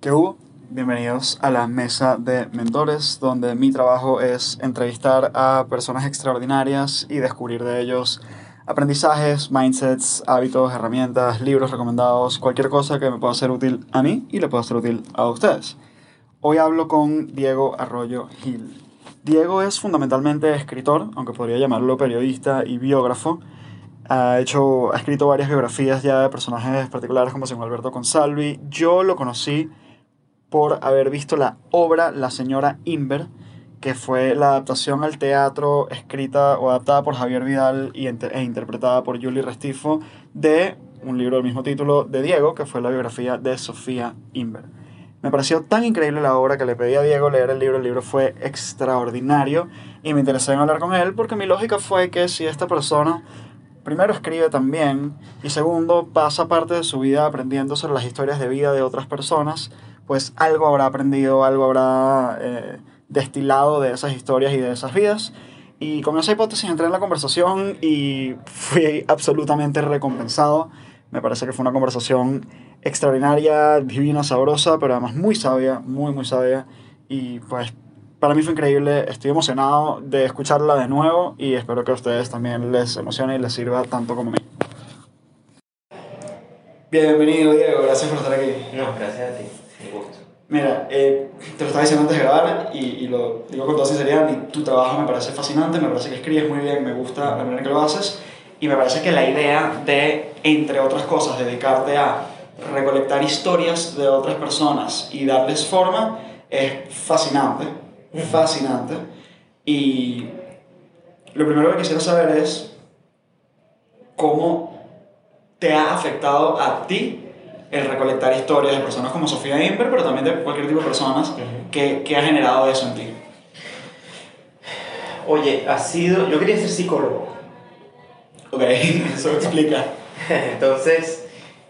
¿Qué hubo? Bienvenidos a la mesa de mentores, donde mi trabajo es entrevistar a personas extraordinarias y descubrir de ellos aprendizajes, mindsets, hábitos, herramientas, libros recomendados, cualquier cosa que me pueda ser útil a mí y le pueda ser útil a ustedes. Hoy hablo con Diego Arroyo Gil. Diego es fundamentalmente escritor, aunque podría llamarlo periodista y biógrafo. Ha, hecho, ha escrito varias biografías ya de personajes particulares como Simón Alberto Consalvi. Yo lo conocí por haber visto la obra La señora Inver, que fue la adaptación al teatro escrita o adaptada por Javier Vidal y e interpretada por Julie Restifo de un libro del mismo título de Diego, que fue la biografía de Sofía Inver. Me pareció tan increíble la obra que le pedí a Diego leer el libro. El libro fue extraordinario y me interesé en hablar con él porque mi lógica fue que si esta persona primero escribe también y segundo pasa parte de su vida aprendiendo sobre las historias de vida de otras personas, pues algo habrá aprendido, algo habrá eh, destilado de esas historias y de esas vidas. Y con esa hipótesis entré en la conversación y fui absolutamente recompensado. Me parece que fue una conversación extraordinaria, divina, sabrosa, pero además muy sabia, muy, muy sabia. Y pues para mí fue increíble, estoy emocionado de escucharla de nuevo y espero que a ustedes también les emocione y les sirva tanto como a mí. Bienvenido Diego, gracias por estar aquí. No, gracias a ti. Mira, eh, te lo estaba diciendo antes de grabar y, y, lo digo con toda sinceridad, tu trabajo me parece fascinante, me parece que escribes muy bien, me gusta la manera que lo haces y me parece que la idea de, entre otras cosas, dedicarte a recolectar historias de otras personas y darles forma es fascinante, fascinante. Y lo primero que quisiera saber es cómo te ha afectado a ti el recolectar historias de personas como Sofía Imper, pero también de cualquier tipo de personas, que, que, ha generado eso en ti? Oye, ha sido. Yo quería ser psicólogo. Ok, eso explica. Entonces,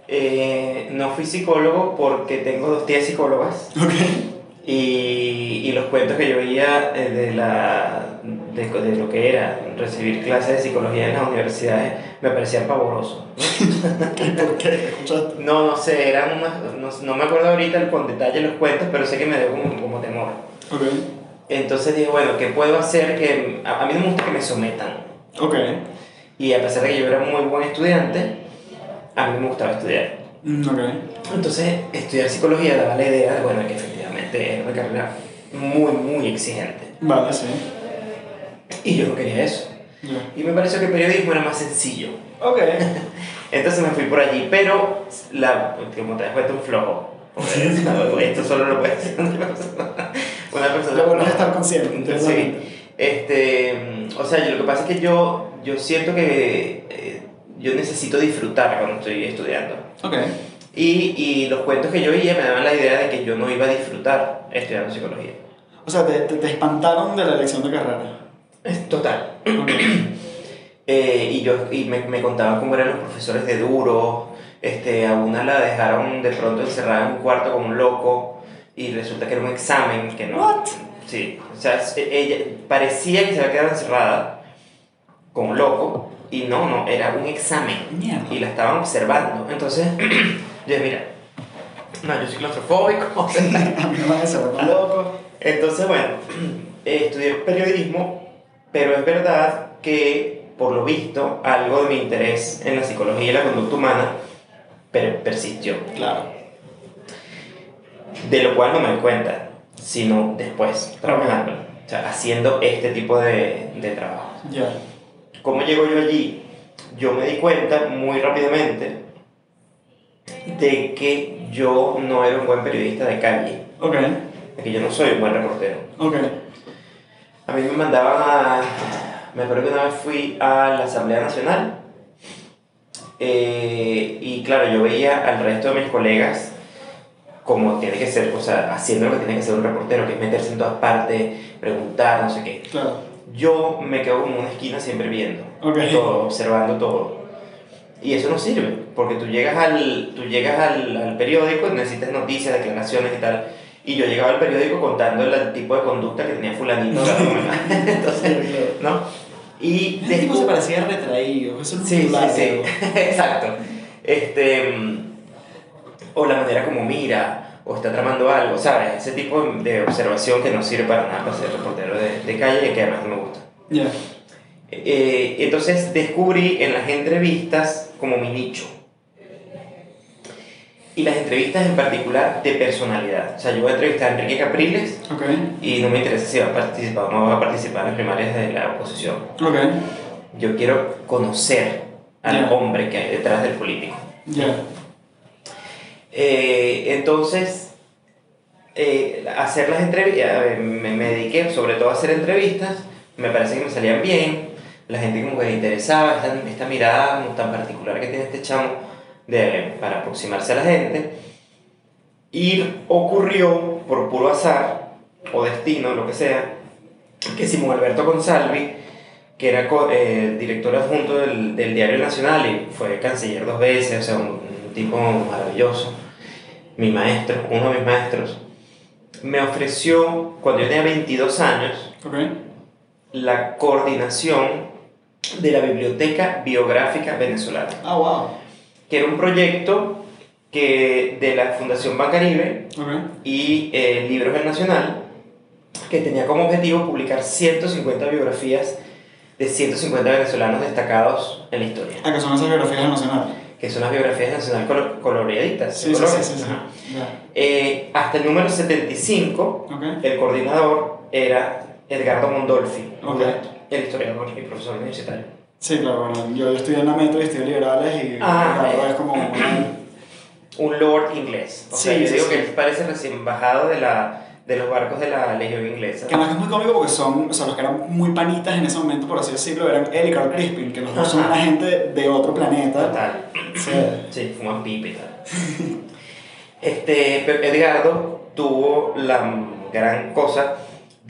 eh, no fui psicólogo porque tengo dos tías psicólogas. Ok. Y, y los cuentos que yo veía eh, de, la, de, de, lo que era recibir clases de psicología en las universidades me parecían pavorosos. ¿Por qué? No, no sé, eran unas, no, no, me acuerdo ahorita con detalle los cuentos, pero sé que me dio como, como temor. Okay. Entonces dije, bueno, ¿qué puedo hacer? que A, a mí no me gusta que me sometan. Ok. Y a pesar de que yo era muy buen estudiante, a mí me gustaba estudiar. Mm, okay. Entonces, estudiar psicología daba la idea de, bueno, que efectivamente era una carrera muy, muy exigente. Vale, sí. Y yo no quería eso. Yeah. Y me pareció que el periodismo era más sencillo. Ok. Entonces me fui por allí, pero, la, como te das cuenta, un flojo. Sí, no, esto solo lo puede hacer una persona. Una persona Lo estar consciente. Sí. Este, o sea, yo, lo que pasa es que yo, yo siento que eh, yo necesito disfrutar cuando estoy estudiando. Ok. Y, y los cuentos que yo oía me daban la idea de que yo no iba a disfrutar estudiando psicología. O sea, te, te, te espantaron de la elección de carrera. Es total. eh, y yo y me, me contaban cómo eran los profesores de duro. Este, a una la dejaron de pronto encerrada en un cuarto con un loco y resulta que era un examen que no. What? Sí, o sea, ella parecía que se había quedado encerrada con un loco y no, no, era un examen Mierda. y la estaban observando. Entonces, yo dije, mira, no, yo soy claustrofóbico. loco. Entonces, bueno, eh, estudié periodismo, pero es verdad que, por lo visto, algo de mi interés en la psicología y la conducta humana per persistió. Claro. De lo cual no me di cuenta, sino después, trabajando, o sea, haciendo este tipo de, de trabajo. Ya. Yeah. ¿Cómo llego yo allí? Yo me di cuenta muy rápidamente de que yo no era un buen periodista de calle. Ok. De que yo no soy un buen reportero. Ok. A mí me mandaban a... Me acuerdo que una vez fui a la Asamblea Nacional eh, y claro, yo veía al resto de mis colegas como tiene que ser, o sea, haciendo lo que tiene que ser un reportero, que es meterse en todas partes, preguntar, no sé qué. Claro. Yo me quedo como en una esquina siempre viendo, Ok. todo, observando todo. Y eso no sirve, porque tú llegas al, tú llegas al, al periódico y necesitas noticias, declaraciones y tal. Y yo llegaba al periódico contando el tipo de conducta que tenía fulanito. Entonces, ¿no? Y Ese tipo se parecía retraído, eso es un Sí, sí, exacto. Este, o la manera como mira, o está tramando algo, ¿sabes? Ese tipo de observación que no sirve para nada para ser reportero de, de calle y que además no me gusta. Ya. Eh, entonces descubrí en las entrevistas como mi nicho. Y las entrevistas en particular de personalidad. O sea, yo voy a entrevistar a Enrique Capriles Ok. y no me interesa si va a participar o no va a participar en las primarias de la oposición. Ok. Yo quiero conocer al Ya. hombre que hay detrás del político. Ya. Eh, entonces, eh, hacer las entrevistas, me, me dediqué sobre todo a hacer entrevistas, me parece que me salían bien, la gente como que le interesaba esta, esta mirada tan particular que tiene este chamo de, para aproximarse a la gente. Y ocurrió, por puro azar, o destino, lo que sea, que Simón Alberto Consalvi, que era eh, director adjunto del, del Diario Nacional y fue canciller dos veces, o sea, un, un tipo maravilloso, mi maestro, uno de mis maestros, me ofreció, cuando yo tenía 22 años, la coordinación de la Biblioteca Biográfica Venezolana, Ah, wow. Que era un proyecto que, de la Fundación Bancaribe Ok. y eh, Libros del Nacional, que tenía como objetivo publicar 150 biografías de 150 venezolanos destacados en la historia, Ah, que son esas biografías del Nacional. que son las biografías nacional colo- coloreaditas. Sí, sí, sí, sí. sí. Ya. Eh, hasta el número 75, Ok. el coordinador era Edgardo Mondolfi, Ok. el historiador y profesor universitario. Sí, claro, bueno, yo, yo estudié en la Metro y estudié liberales y Ah, claro, eh. es como una- Un lord inglés. O sea, yo sí, digo sí. que él parece recién bajado de, la, de los barcos de la Legión Inglesa. Que además es muy cómico porque son, o sea, los que eran muy panitas en ese momento, por así decirlo, eran él y Carl Crispin, que los dos son una gente de otro planeta. Total. Sí. Sí, fuman pipa y tal. Este, pero Edgardo tuvo la gran cosa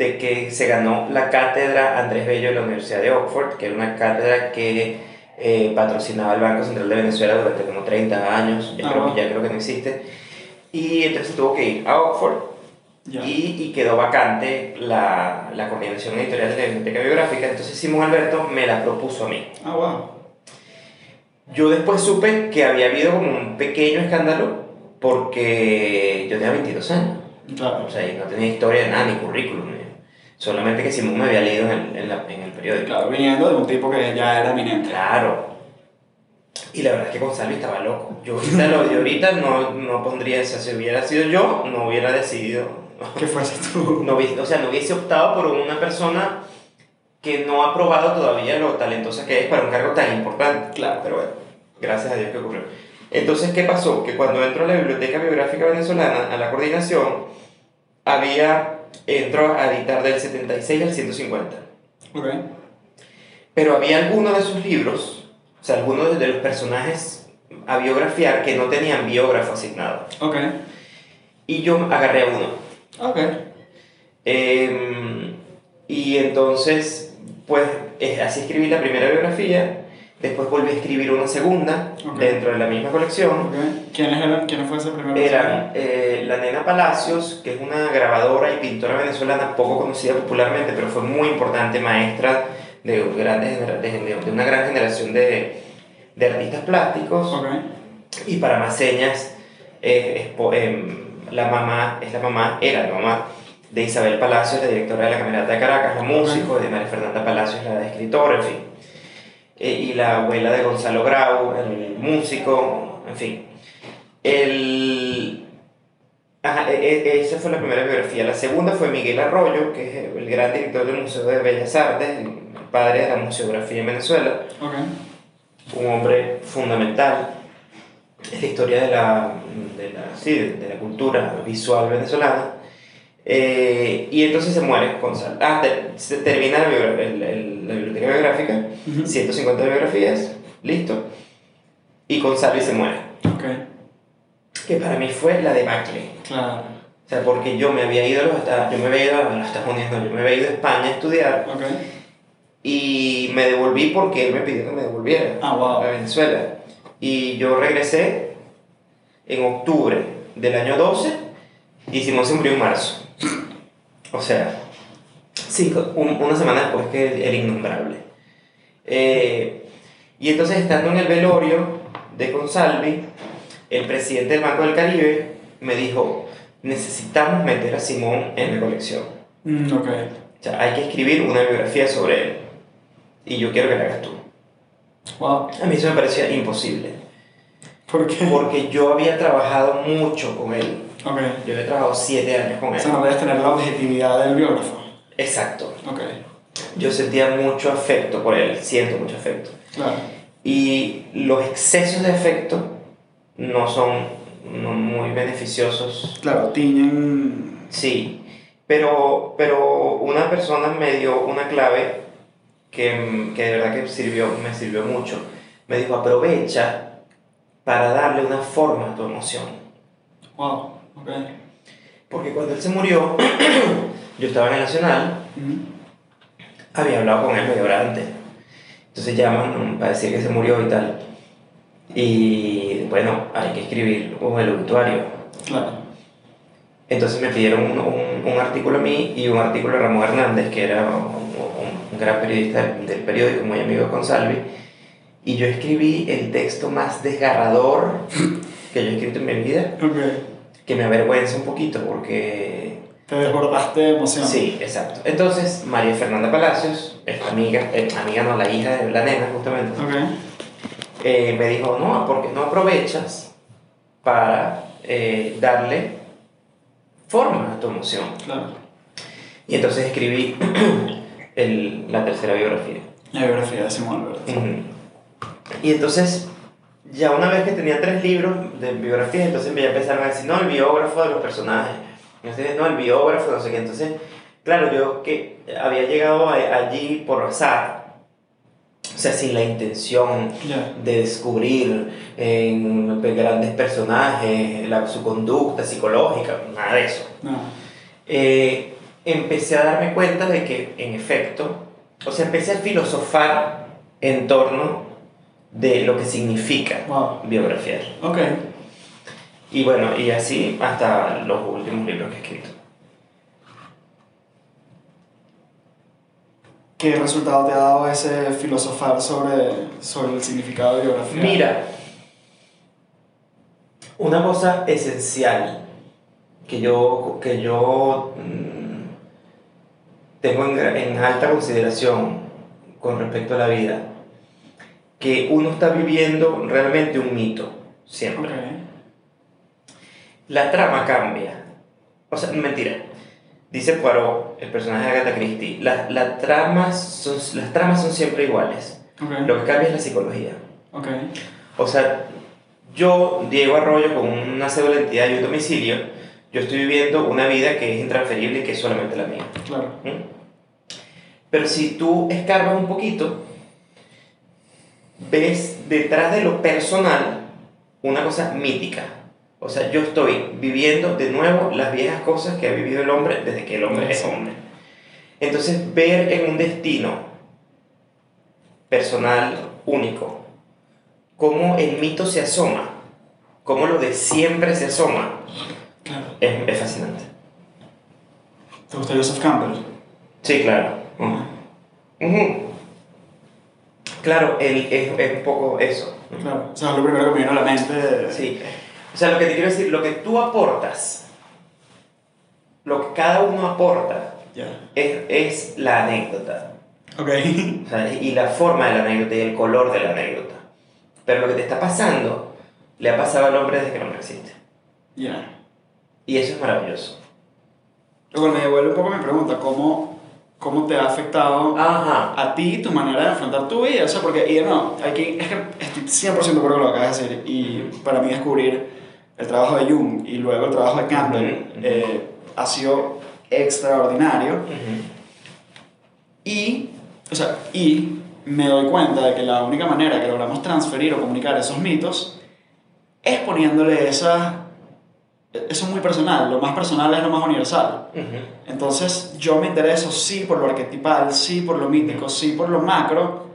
de que se ganó la cátedra Andrés Bello de la Universidad de Oxford, que era una cátedra que eh, patrocinaba el Banco Central de Venezuela durante como 30 años, ya, Ah, creo, wow. que- ya creo que no existe. Y entonces tuvo que ir a Oxford Ya. y, y quedó vacante la, la coordinación editorial de la biblioteca biográfica. Entonces Simón Alberto me la propuso a mí. Ah, wow. Yo después supe que había habido como un pequeño escándalo porque yo tenía 22 años. Claro. O sea, y no tenía historia, nada, ni currículum. Solamente que Simón me había leído en el, en la- en el periódico. Claro, viniendo de un tipo que ya era eminente. Claro. Y la verdad es que Gonzalo estaba loco. Yo ahorita, lo de ahorita no, no pondría eso. Si hubiera sido yo, no hubiera decidido. ¿Qué fuese tú? No o sea, no hubiese optado por una persona que no ha probado todavía lo talentosa que es para un cargo tan importante. Claro. Pero bueno, gracias a Dios que ocurrió. Entonces, ¿qué pasó? Que cuando entró a la Biblioteca Biográfica Venezolana, a la coordinación, había, entró a editar del 76 al 150. Ok. Pero había algunos de sus libros, o sea, algunos de los personajes a biografiar que no tenían biógrafo asignado. Ok. Y yo agarré a uno. Ok. Em, y entonces, pues eh, así escribí la primera biografía, después volví a escribir una segunda Ok. dentro de la misma colección. Ok. ¿Quiénes eran? ¿Quién fue ese primero? Eran eh, la Nena Palacios, que es una grabadora y pintora venezolana poco conocida popularmente, pero fue muy importante, maestra de, grandes, de, de- una gran generación de, de artistas plásticos. Ok. Y para más señas, eh, es em, la mamá, es la mamá, era la mamá de Isabel Palacios, la directora de la Camerata de Caracas, la músico, de María Fernanda Palacios, la escritora, en fin. Eh, y la abuela de Gonzalo Grau, el músico, en fin. El... Ajá, e- e- esa fue la primera biografía. La segunda fue Miguel Arroyo, que es el gran director del Museo de Bellas Artes, el padre de la museografía en Venezuela Ok. un hombre fundamental en la historia de la, de la, sí, de la cultura visual venezolana. Eh, y entonces se muere Gonzalo. Ah, te- se termina la, el- el- la biblioteca biográfica, Ujú. 150 biografías, listo. Y Gonzalo se muere. Ok. Que para mí fue la debacle. Claro. O sea, porque yo me había ido a los Estados, yo me había ido a los Estados Unidos, no, yo me había ido a España a estudiar Ok. y me devolví porque él me pidió que me devolviera Ah, wow. a Venezuela. Y yo regresé en octubre del año 12 y Simón se murió en marzo. O sea, cinco, un- una semana después que el innombrable. Eh, y entonces estando en el velorio de Consalvi, el presidente del Banco del Caribe me dijo, necesitamos meter a Simón en la colección. Mm, ok. O sea, hay que escribir una biografía sobre él. Y yo quiero que la hagas tú. Wow. A mí eso me parecía imposible. ¿Por qué? Porque yo había trabajado mucho con él. Ok. Yo había trabajado siete años con O él. sea, no puedes tener la objetividad del biógrafo. Exacto. Ok. Yo sentía mucho afecto por él, siento mucho afecto. Claro. Y los excesos de afecto no son no muy beneficiosos. Claro, tiñen. Sí, pero, pero una persona me dio una clave que, que de verdad que sirvió, me sirvió mucho. Me dijo, aprovecha para darle una forma a tu emoción. Wow. Porque cuando él se murió, yo estaba en el Nacional, había hablado con él media hora antes. Entonces llaman para decir que se murió y tal. Y bueno, hay que escribir el obituario. Claro. Entonces me pidieron un, un, un artículo a mí y un artículo a Ramón Hernández, que era un, un- gran periodista del, del periódico, muy amigo de Consalvi. Y yo escribí el texto más desgarrador que yo he escrito en mi vida, Ok. Que me avergüenza un poquito porque Te desbordaste de emoción. Sí, exacto. Entonces, María Fernanda Palacios, esta amiga, eh, amiga no, la hija de la nena justamente, Ok. eh, me dijo, no, porque no aprovechas para eh, darle forma a tu emoción. Claro. Y entonces escribí el- la tercera biografía. La biografía de Simón Alberto. Ujú. Y entonces, ya una vez que tenía tres libros de biografías, entonces me ya empezaron a decir, no, el biógrafo de los personajes. Entonces, no, el biógrafo, no sé qué. Entonces, claro, yo que había llegado a- allí por azar, o sea, sin la intención Ya. de descubrir en grandes personajes la, su conducta psicológica, nada de eso. No. Eh, empecé a darme cuenta de que, en efecto, o sea, empecé a filosofar en torno de lo que significa Wow. biografiar. Ok. Y bueno, y así hasta los últimos libros que he escrito. ¿Qué resultado te ha dado ese filosofar sobre, sobre el significado de biografía? Mira, una cosa esencial que yo, que yo mm, tengo en, en alta consideración con respecto a la vida, que uno está viviendo realmente un mito, siempre. La trama cambia. O sea, mentira. Dice Poirot, el personaje de Agatha Christie, la, la tramas son, las tramas son siempre iguales. Ok. Lo que cambia es la psicología. O sea, yo, Diego Arroyo, con una cédula de identidad y un domicilio, yo estoy viviendo una vida que es intransferible y que es solamente la mía. Claro. ¿Mm? Pero si tú escarbas un poquito, ves detrás de lo personal una cosa mítica. O sea, yo estoy viviendo de nuevo las viejas cosas que ha vivido el hombre desde que el hombre es hombre. Entonces, ver en un destino personal único cómo el mito se asoma, cómo lo de siempre se asoma, Claro. es, es fascinante. ¿Te gusta Joseph Campbell? Sí, claro. Ujú. Ujú. Claro, él es, es un poco eso. Claro. O sea, lo primero que me vino a la mente. Sí. O sea, lo que te quiero decir, lo que tú aportas, lo que cada uno aporta, Ya. es, es la anécdota. Ok. O sea, y la forma de la anécdota y el color de la anécdota. Pero lo que te está pasando, le ha pasado al hombre desde que el hombre existe. Ya. Y eso es maravilloso. Luego me devuelve un poco mi pregunta, ¿cómo, cómo te ha afectado Ajá. a ti tu manera de enfrentar tu vida? O sea, porque, y nuevo, aquí es que estoy 100% de acuerdo con lo que acabas de decir, y para mí descubrir el trabajo de Jung y luego el trabajo de Campbell Ujú. eh, ha sido extraordinario, Ujú. y, o sea, y me doy cuenta de que la única manera que logramos transferir o comunicar esos mitos es poniéndole esa... Eso es muy personal, lo más personal es lo más universal. Entonces yo me intereso sí por lo arquetipal, sí por lo mítico, sí por lo macro,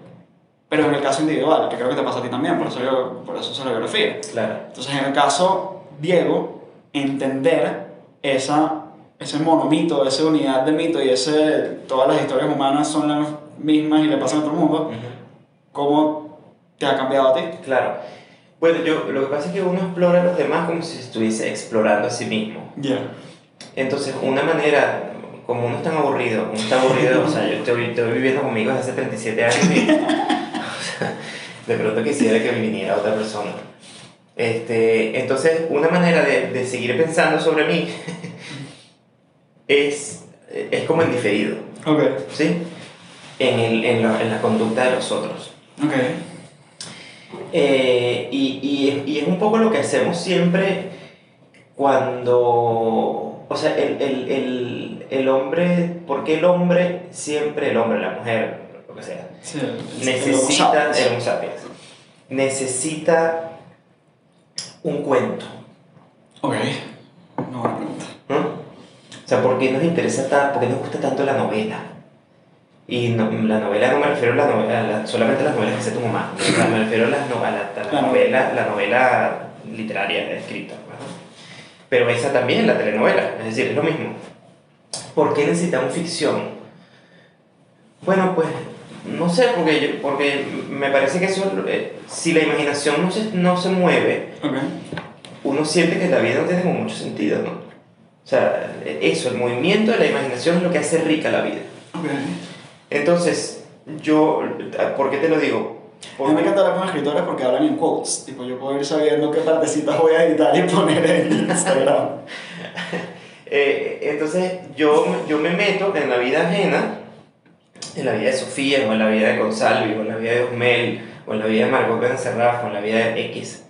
pero en el caso individual, que creo que te pasa a ti también, por eso, yo, por eso es la biografía. Claro. Entonces en el caso Diego, entender esa, ese monomito, esa unidad de mito y ese, todas las historias humanas son las mismas y le pasan a todo el mundo, Ujú. ¿cómo te ha cambiado a ti? Claro. Bueno, yo, lo que pasa es que uno explora a los demás como si estuviese explorando a sí mismo. Ya. Entonces, una manera, como uno es tan aburrido, uno está aburrido, o sea, yo estoy, estoy viviendo conmigo desde hace 37 años y o sea, de pronto quisiera que viniera otra persona. Este, entonces, una manera de, de seguir pensando sobre mí es, es como en diferido, Ok. ¿sí? En, el, en, la, en la conducta de los otros. Ok. Eh, y, y, es- y es un poco lo que hacemos siempre cuando, o sea, el, el, el, el hombre, porque el hombre, siempre el hombre, la mujer, lo que sea, Sí, necesita, el sapiens, necesita un cuento, Ok. No, pregunta. ¿no? O sea, ¿por qué nos interesa tanto, por qué nos gusta tanto la novela? Y no- la novela no me refiero a, la novela, a la- solamente a las novelas que hace tu mamá, me refiero a, las no- a la, a la La novela, la novela literaria escrita. Pero esa también, la telenovela, es decir, es lo mismo. ¿Por qué necesitamos ficción? Bueno, pues no sé, porque, yo- porque me parece que eso, eh, si la imaginación no se, no se mueve, Ok. uno siente que la vida no tiene como mucho sentido, ¿no? O sea, eso, el movimiento de la imaginación es lo que hace rica la vida. Ok. Entonces, yo, ¿por qué te lo digo? A mí me encanta hablar con escritores porque hablan en quotes. Tipo, yo puedo ir sabiendo qué partecitas voy a editar y poner en Instagram. Eh, entonces, yo, yo me meto en la vida ajena, en la vida de Sofía, o en la vida de Gonzalo, o en la vida de Osmel, o en la vida de Margot Benacerraf, o en la vida de X,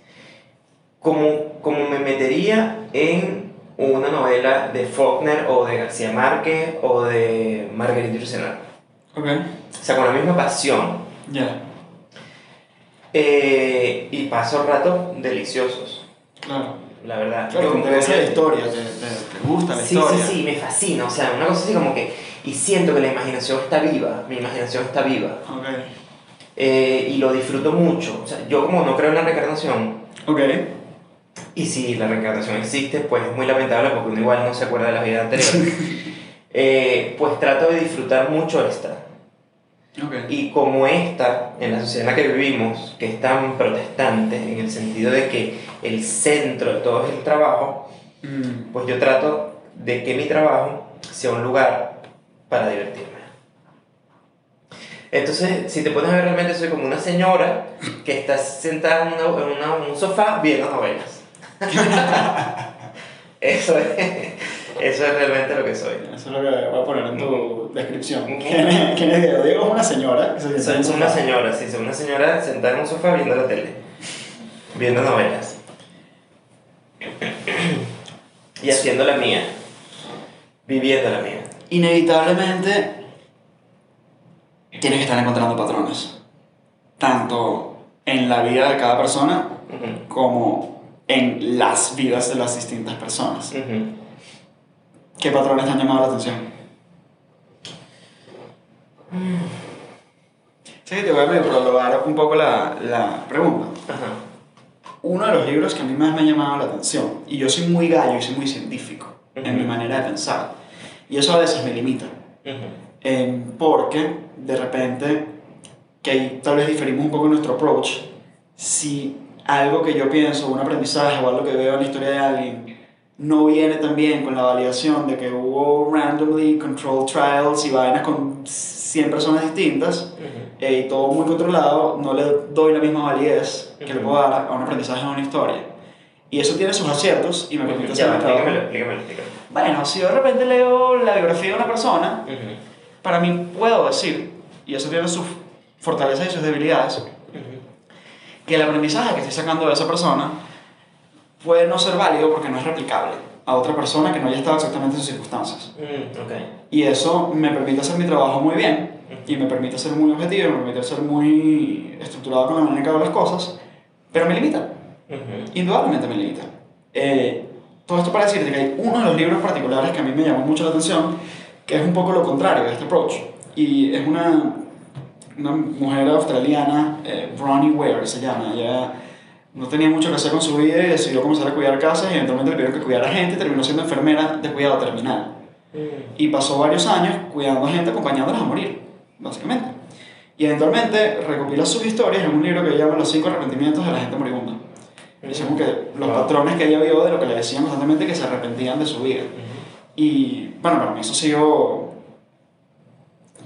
como, como me metería en una novela de Faulkner, o de García Márquez, o de Marguerite Yourcenar. Ok. O sea, con la misma pasión. Ya. Eh, y paso ratos deliciosos, Claro. la verdad. Claro, Yo- te yo- la historia, te, te, te gusta la Sí, historia. sí, sí, me fascina. O sea, una cosa así como que. Y siento que la imaginación está viva, mi imaginación está viva. Ok. eh, y lo disfruto mucho. O sea, yo como no creo en la reencarnación, Ok. y si la reencarnación existe, pues es muy lamentable porque uno igual no se acuerda de la vida anterior. eh, pues trato de disfrutar mucho esta. Ok. Y como esta, en la sociedad en la que vivimos, que es tan protestante, en el sentido de que el centro de todo es el trabajo, Mm. pues yo trato de que mi trabajo sea un lugar para divertirme. Entonces, si te pones a ver, realmente soy como una señora que está sentada en, una- en una- en un sofá viendo novelas. eso, es, eso es realmente lo que soy. Eso es lo que voy a poner en tu descripción. ¿Quién es, quién es Diego? Diego es una señora que se Soy un una señora, sí, soy una señora sentada en un sofá viendo la tele, viendo novelas. Y haciendo la mía, viviendo la mía. Inevitablemente tienes que estar encontrando patrones. Tanto en la vida de cada persona Ujú, como en las vidas de las distintas personas. ujú. ¿Qué patrones te han llamado la atención? Sí, te voy a prologar un poco la, la pregunta. Ajá. Uno de los libros que a mí más me ha llamado la atención, y yo soy muy gallo y soy muy científico en mi manera de pensar, y eso a veces me limita, eh, porque de repente, que ahí tal vez diferimos un poco nuestro approach, si algo que yo pienso, un aprendizaje o algo que veo en la historia de alguien, no viene también con la validación de que hubo randomly controlled trials y vainas con 100 personas distintas, Ujú. eh, y todo muy controlado, no le doy la misma validez que le puedo dar a un aprendizaje a una historia. Y eso tiene sus aciertos y me permite hacer. Bueno, si yo de repente leo la biografía de una persona, Ujú. para mí puedo decir, y eso tiene sus fortalezas y sus debilidades, que el aprendizaje que estoy sacando de esa persona puede no ser válido porque no es replicable a otra persona que no haya estado exactamente en sus circunstancias. Mm, ok. Y eso me permite hacer mi trabajo muy bien y me permite ser muy objetivo, me permite ser muy estructurado con la manera en que hago las cosas, pero me limita, indudablemente me limita. Eh, todo esto para decirte que hay uno de los libros particulares que a mí me llamó mucho la atención, que es un poco lo contrario de este approach. Y es una, una mujer australiana, eh, Bronnie Ware se llama. Ella no tenía mucho que hacer con su vida y decidió comenzar a cuidar casas y eventualmente le pidieron que cuidara gente y terminó siendo enfermera de cuidado terminal. Mm. Y pasó varios años cuidando a gente, acompañándolas a morir, básicamente. Y eventualmente recopila sus historias en un libro que se llama Los cinco arrepentimientos de la gente moribunda. Es como que los patrones que ella vio de lo que le decían constantemente que se arrepentían de su vida. Y bueno, para mí eso ha sido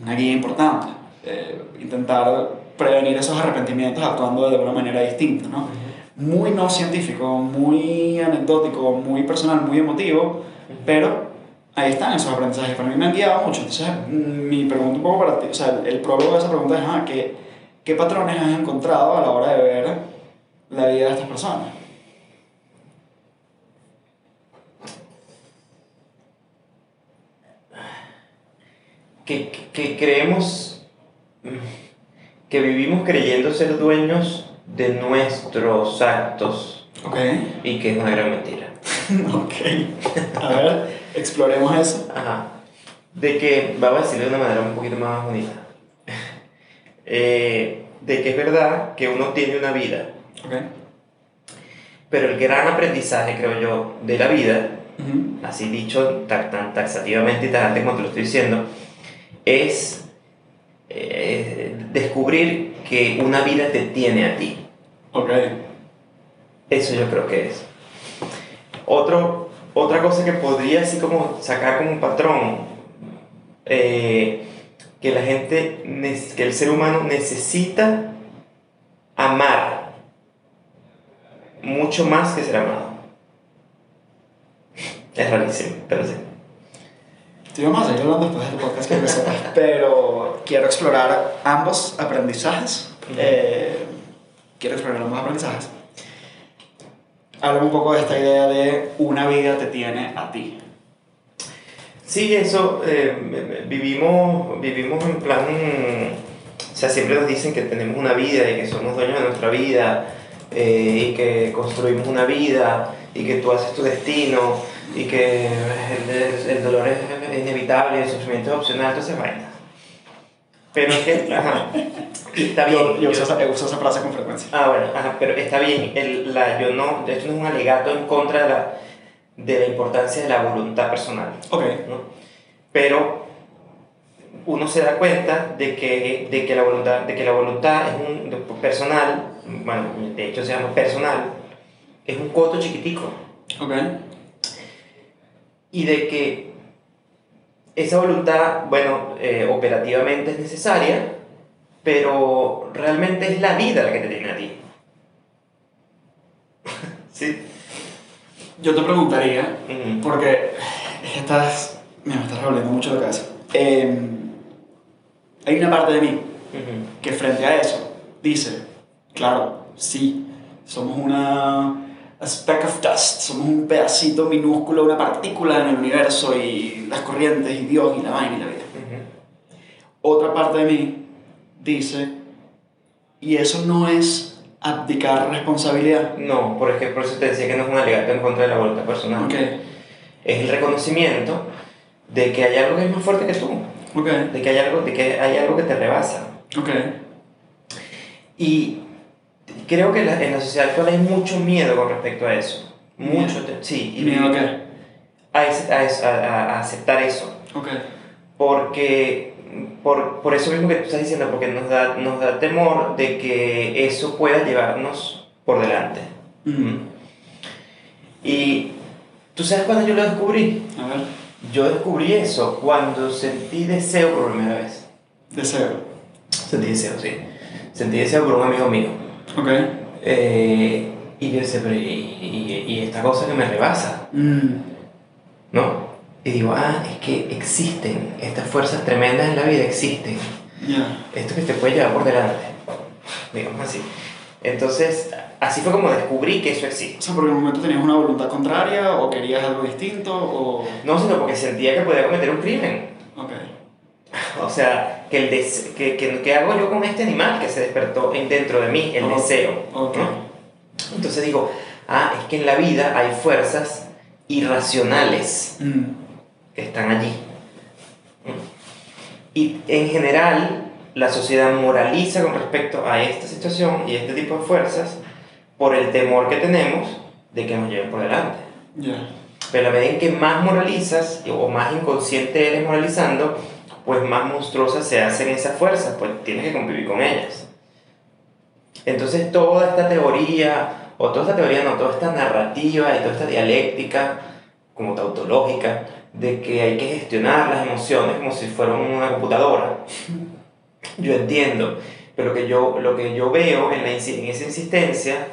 una guía importante. eh, intentar prevenir esos arrepentimientos actuando de una manera distinta, ¿no? Muy no científico, muy anecdótico, muy personal, muy emotivo, pero ahí están esos aprendizajes. Para mí me han guiado mucho. Entonces, mi pregunta un poco para ti, o sea, el prólogo de esa pregunta es, ah, ¿qué, ¿qué patrones has encontrado a la hora de ver la vida de estas personas? que, que creemos mm, que vivimos creyendo ser dueños de nuestros actos y que es una gran mentira. ok. A ver, exploremos eso. Ajá. De que, vamos a decirlo de una manera un poquito más bonita, Eh, de que es verdad que uno tiene una vida, Ok. pero el gran aprendizaje, creo yo, de la vida, así dicho ta- tan taxativamente y tajante como te lo estoy diciendo, es eh, descubrir que una vida te tiene a ti. Ok. Eso yo creo que es. Otro, otra cosa que podría así como sacar como un patrón, eh, que la gente, que el ser humano necesita amar mucho más que ser amado. Es rarísimo, pero sí. Sí, vamos a seguir hablando después del podcast que pero quiero explorar ambos aprendizajes. Ujú. Eh, quiero explorar ambos aprendizajes. Háblame un poco de esta idea de una vida te tiene a ti. Sí, eso, eh, vivimos, vivimos en plan, o sea, siempre nos dicen que tenemos una vida y que somos dueños de nuestra vida eh, y que construimos una vida y que tú haces tu destino y que el, el dolor es inevitable, el sufrimiento es opcional, todas esas vainas. Pero es que, ajá, y está bien. Yo, yo yo- uso, esa, uso esa frase con frecuencia. Ah, bueno, ajá, pero está bien. El, la, yo no, esto no es un alegato en contra de la, de la importancia de la voluntad personal. Ok. ¿no? Pero uno se da cuenta de que, de que, la, voluntad, de que la voluntad es un de- personal, bueno, de hecho se llama personal, es un coto chiquitico. Ok. Y de que esa voluntad, bueno, eh, operativamente es necesaria, pero realmente es la vida la que te tiene a ti. sí. Yo te preguntaría, porque estás. Me estás revolviendo mucho la cabeza. Eh, hay una parte de mí que frente a eso dice, claro, sí, somos una a speck of dust, somos un pedacito minúsculo, una partícula en el universo y las corrientes y Dios y la vaina y la vida. Ujú. Otra parte de mí dice, y eso no es abdicar responsabilidad. No, por ejemplo, por eso te decía que no es un alegato en contra de la voluntad personal. Ok, Es el reconocimiento de que hay algo que es más fuerte que tú, ok, de que hay algo, de que hay algo que te rebasa. ok. Y creo que la- en la sociedad actual hay mucho miedo con respecto a eso. Mucho, te- sí. y- ¿Miedo a qué? A, a a- aceptar eso. Ok, Porque, por, por eso mismo que tú estás diciendo, porque nos da, nos da temor de que eso pueda llevarnos por delante. Y tú sabes cuándo yo lo descubrí. a ver, Yo descubrí eso cuando sentí deseo por primera vez. deseo. Sentí deseo, sí. Sentí deseo por un amigo mío. Ok. Eh, y yo decía, pero y, y- y esta cosa que me rebasa, Mm. ¿no? Y digo, ah, es que existen, estas fuerzas tremendas en la vida existen. Ya. Esto que te puede llevar por delante, digamos así. Entonces, así fue como descubrí que eso existe. O sea, porque en un momento tenías una voluntad contraria o querías algo distinto o... No, sino porque sentía que podía cometer un crimen. Ok. O sea, que, el des- que, que, que hago yo con este animal que se despertó en, dentro de mí, el Ok. deseo. Ok. ¿no? Entonces digo, ah, es que en la vida hay fuerzas irracionales Mm. que están allí. Y en general, la sociedad moraliza con respecto a esta situación y este tipo de fuerzas por el temor que tenemos de que nos lleven por delante. Ya. Pero a medida en que más moralizas o más inconsciente eres moralizando, pues más monstruosas se hacen esas fuerzas, pues tienes que convivir con ellas. Entonces toda esta teoría o toda esta teoría, no, toda esta narrativa y toda esta dialéctica, como tautológica, de que hay que gestionar las emociones como si fueran una computadora. Yo entiendo, pero que yo, lo que yo veo en, la, en esa insistencia,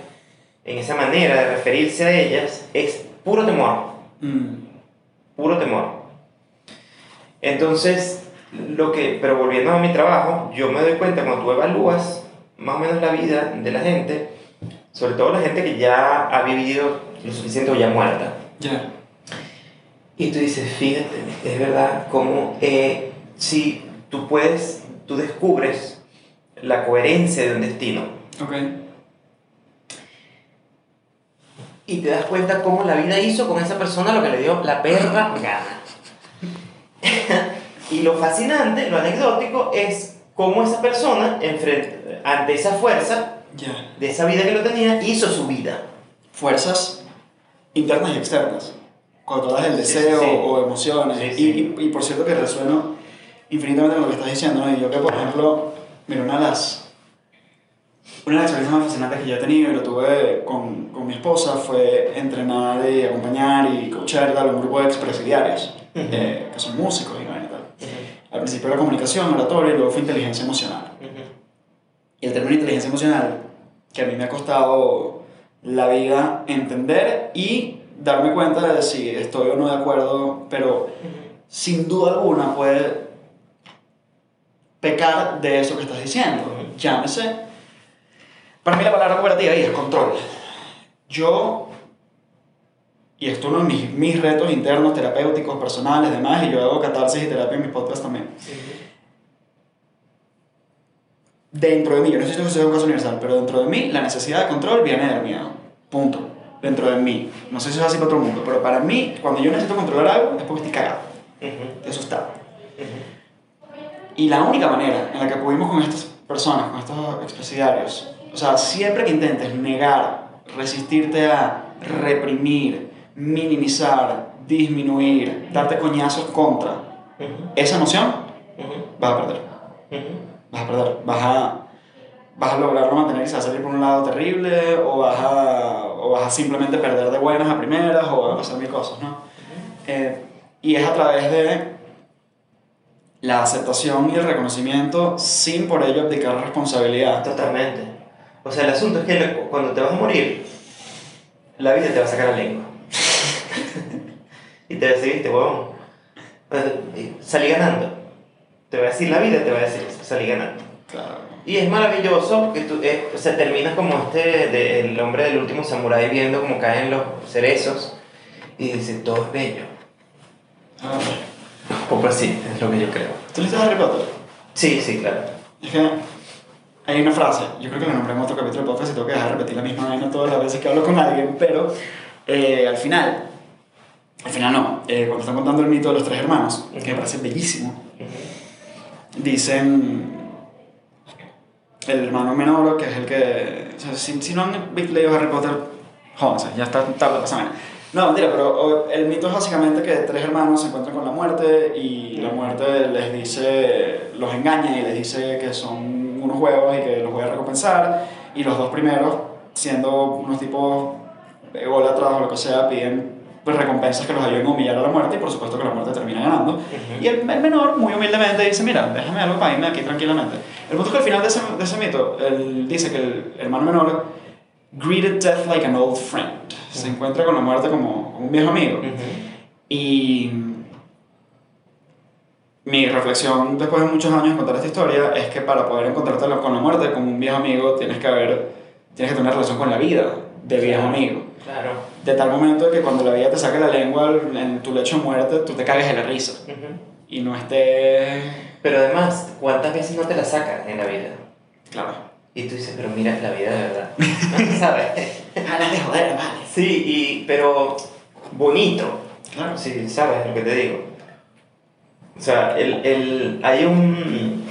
en esa manera de referirse a ellas, es puro temor. Mm. Puro temor. Entonces, lo que, pero volviendo a mi trabajo, yo me doy cuenta cuando tú evalúas más o menos la vida de la gente, sobre todo la gente que ya ha vivido lo suficiente o ya muerta. Ya. Y tú dices, fíjate, es verdad, como eh, si tú puedes, tú descubres la coherencia de un destino Ok. y te das cuenta cómo la vida hizo con esa persona lo que le dio la perra gana. y lo fascinante, lo anecdótico, es cómo esa persona, enfrente, ante esa fuerza Ya. de esa vida que lo tenía, hizo su vida. Fuerzas internas y externas. Cuando hablas del Sí, deseo sí. o emociones. Sí, Y-. Y, y por cierto que resueno infinitamente con lo que estás diciendo, ¿no? Y yo que, por ejemplo, mira, una de las... Una de las experiencias más fascinantes que yo he tenido y lo tuve con, con mi esposa fue entrenar y acompañar y coachar a un grupo de expresidiarios, Ujú. eh, que son músicos y vaina y tal. Al principio era comunicación, oratoria y luego fue inteligencia emocional. Y el término inteligencia emocional, que a mí me ha costado la vida entender y darme cuenta de si estoy o no de acuerdo, pero sin duda alguna puede pecar de eso que estás diciendo. Ujú. Llámese. Para mí la palabra cooperativa ahí es control. Yo, y es uno de mis, mis retos internos, terapéuticos, personales, demás, y yo hago catarsis y terapia en mis podcasts también. dentro de mí, yo no sé si eso es un caso universal, pero dentro de mí la necesidad de control viene del miedo. Punto. Dentro de mí. No sé si es así para otro mundo, pero para mí, cuando yo necesito controlar algo, es porque estoy cagado. Eso está. Y la única manera en la que pudimos con estas personas, con estos expresidiarios, o sea, siempre que intentes negar, resistirte a reprimir, minimizar, disminuir, darte coñazos contra. Esa emoción, vas a perder. Vas a perder, vas a, vas a lograrlo mantener y se va a salir por un lado terrible, o vas a, o vas a simplemente perder de buenas a primeras, o van a pasar mil cosas, ¿no? Eh, y es a través de la aceptación y el reconocimiento sin por ello abdicar responsabilidad. Totalmente. O sea, el asunto es que cuando te vas a morir, la vida te va a sacar la lengua. Y te viste, huevón, eh, salí ganando. Te va a decir la vida, te va a decir eso, salí ganando. Claro. Y es maravilloso que tú, eh, o sea, terminas como este, de, el hombre del último samurái viendo como caen los cerezos y dice, todo es bello. Ah, Un poco así, es lo que yo creo. ¿Tú leíste Harry Potter? Sí, sí, claro. Es que hay una frase, yo creo que la nombré en otro capítulo del podcast y tengo que dejar de repetir la misma vaina todas las veces que hablo con alguien, pero eh, al final, al final no, eh, cuando están contando el mito de los tres hermanos, que me parece bellísimo, dicen el hermano menor, que es el que, o sea, si, si no han leído Harry Potter, jódanse, ya está tarde esa No, mentira, pero el mito es básicamente que tres hermanos se encuentran con la muerte y la muerte les dice, los engaña y les dice que son unos huevos y que los voy a recompensar. Y los dos primeros, siendo unos tipos ególatras o lo que sea, piden pues, recompensas que los ayuden a humillar a la muerte y por supuesto que la muerte termina ganando. Y el, el menor, muy humildemente, dice, mira, déjame algo para irme aquí tranquilamente. El punto es que al final de ese, de ese mito, él dice que el hermano menor greeted death like an old friend. Se encuentra con la muerte como, como un viejo amigo. Y mi reflexión después de muchos años de contar esta historia es que para poder encontrarte con la muerte como un viejo amigo tienes que haber, tienes que tener relación con la vida de viejo amigo. Claro. De tal momento que cuando la vida te saque la lengua en tu lecho de muerte, tú te cagues de la risa y no estés... Pero además, ¿cuántas veces no te la sacan en la vida? Claro. Y tú dices, pero mira, es la vida de verdad. ¿Sabes? Ganas de joder, vale. Sí, y, pero bonito. Claro. Sí, sabes lo que te digo. O sea, el, el, hay un,